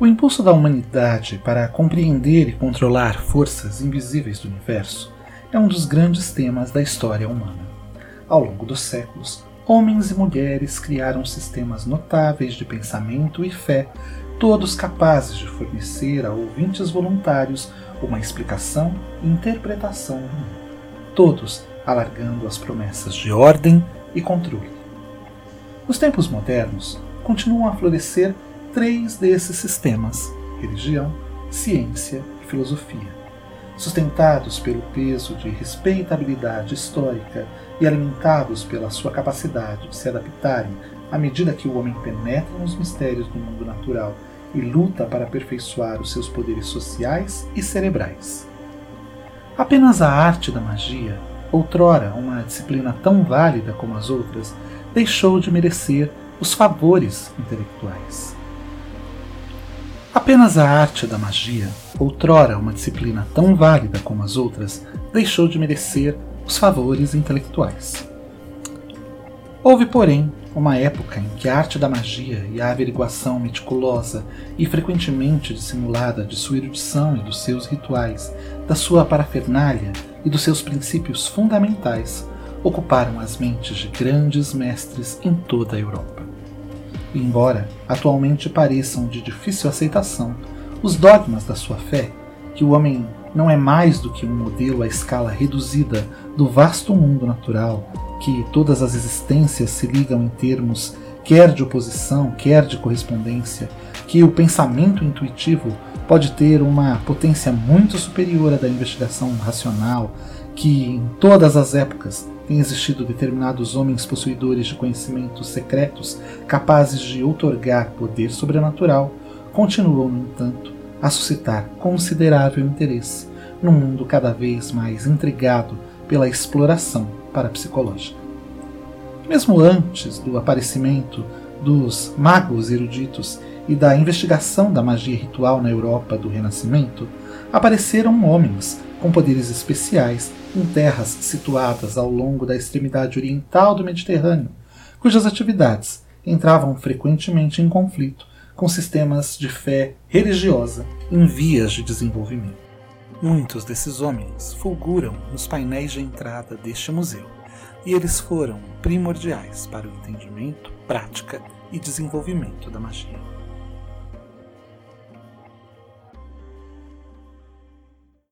O impulso da humanidade para compreender e controlar forças invisíveis do universo é um dos grandes temas da história humana. Ao longo dos séculos, homens e mulheres criaram sistemas notáveis de pensamento e fé, todos capazes de fornecer a ouvintes voluntários uma explicação e interpretação do mundo, todos alargando as promessas de ordem e controle. Nos tempos modernos, continuam a florescer três desses sistemas: religião, ciência e filosofia. Sustentados pelo peso de respeitabilidade histórica e alimentados pela sua capacidade de se adaptarem à medida que o homem penetra nos mistérios do mundo natural e luta para aperfeiçoar os seus poderes sociais e cerebrais. Apenas a arte da magia, outrora uma disciplina tão válida como as outras, deixou de merecer os favores intelectuais. Apenas a arte da magia, outrora uma disciplina tão válida como as outras, deixou de merecer os favores intelectuais. Houve, porém, uma época em que a arte da magia e a averiguação meticulosa e frequentemente dissimulada de sua erudição e dos seus rituais, da sua parafernália e dos seus princípios fundamentais ocuparam as mentes de grandes mestres em toda a Europa embora atualmente pareçam de difícil aceitação, os dogmas da sua fé, que o homem não é mais do que um modelo à escala reduzida do vasto mundo natural, que todas as existências se ligam em termos quer de oposição, quer de correspondência, que o pensamento intuitivo pode ter uma potência muito superior à da investigação racional, que em todas as épocas têm existido determinados homens possuidores de conhecimentos secretos capazes de outorgar poder sobrenatural, continuam, no entanto, a suscitar considerável interesse num mundo cada vez mais intrigado pela exploração parapsicológica. Mesmo antes do aparecimento dos magos eruditos e da investigação da magia ritual na Europa do Renascimento, apareceram homens com poderes especiais em terras situadas ao longo da extremidade oriental do Mediterrâneo, cujas atividades entravam frequentemente em conflito com sistemas de fé religiosa em vias de desenvolvimento. Muitos desses homens fulguram nos painéis de entrada deste museu, e eles foram primordiais para o entendimento, prática e desenvolvimento da magia.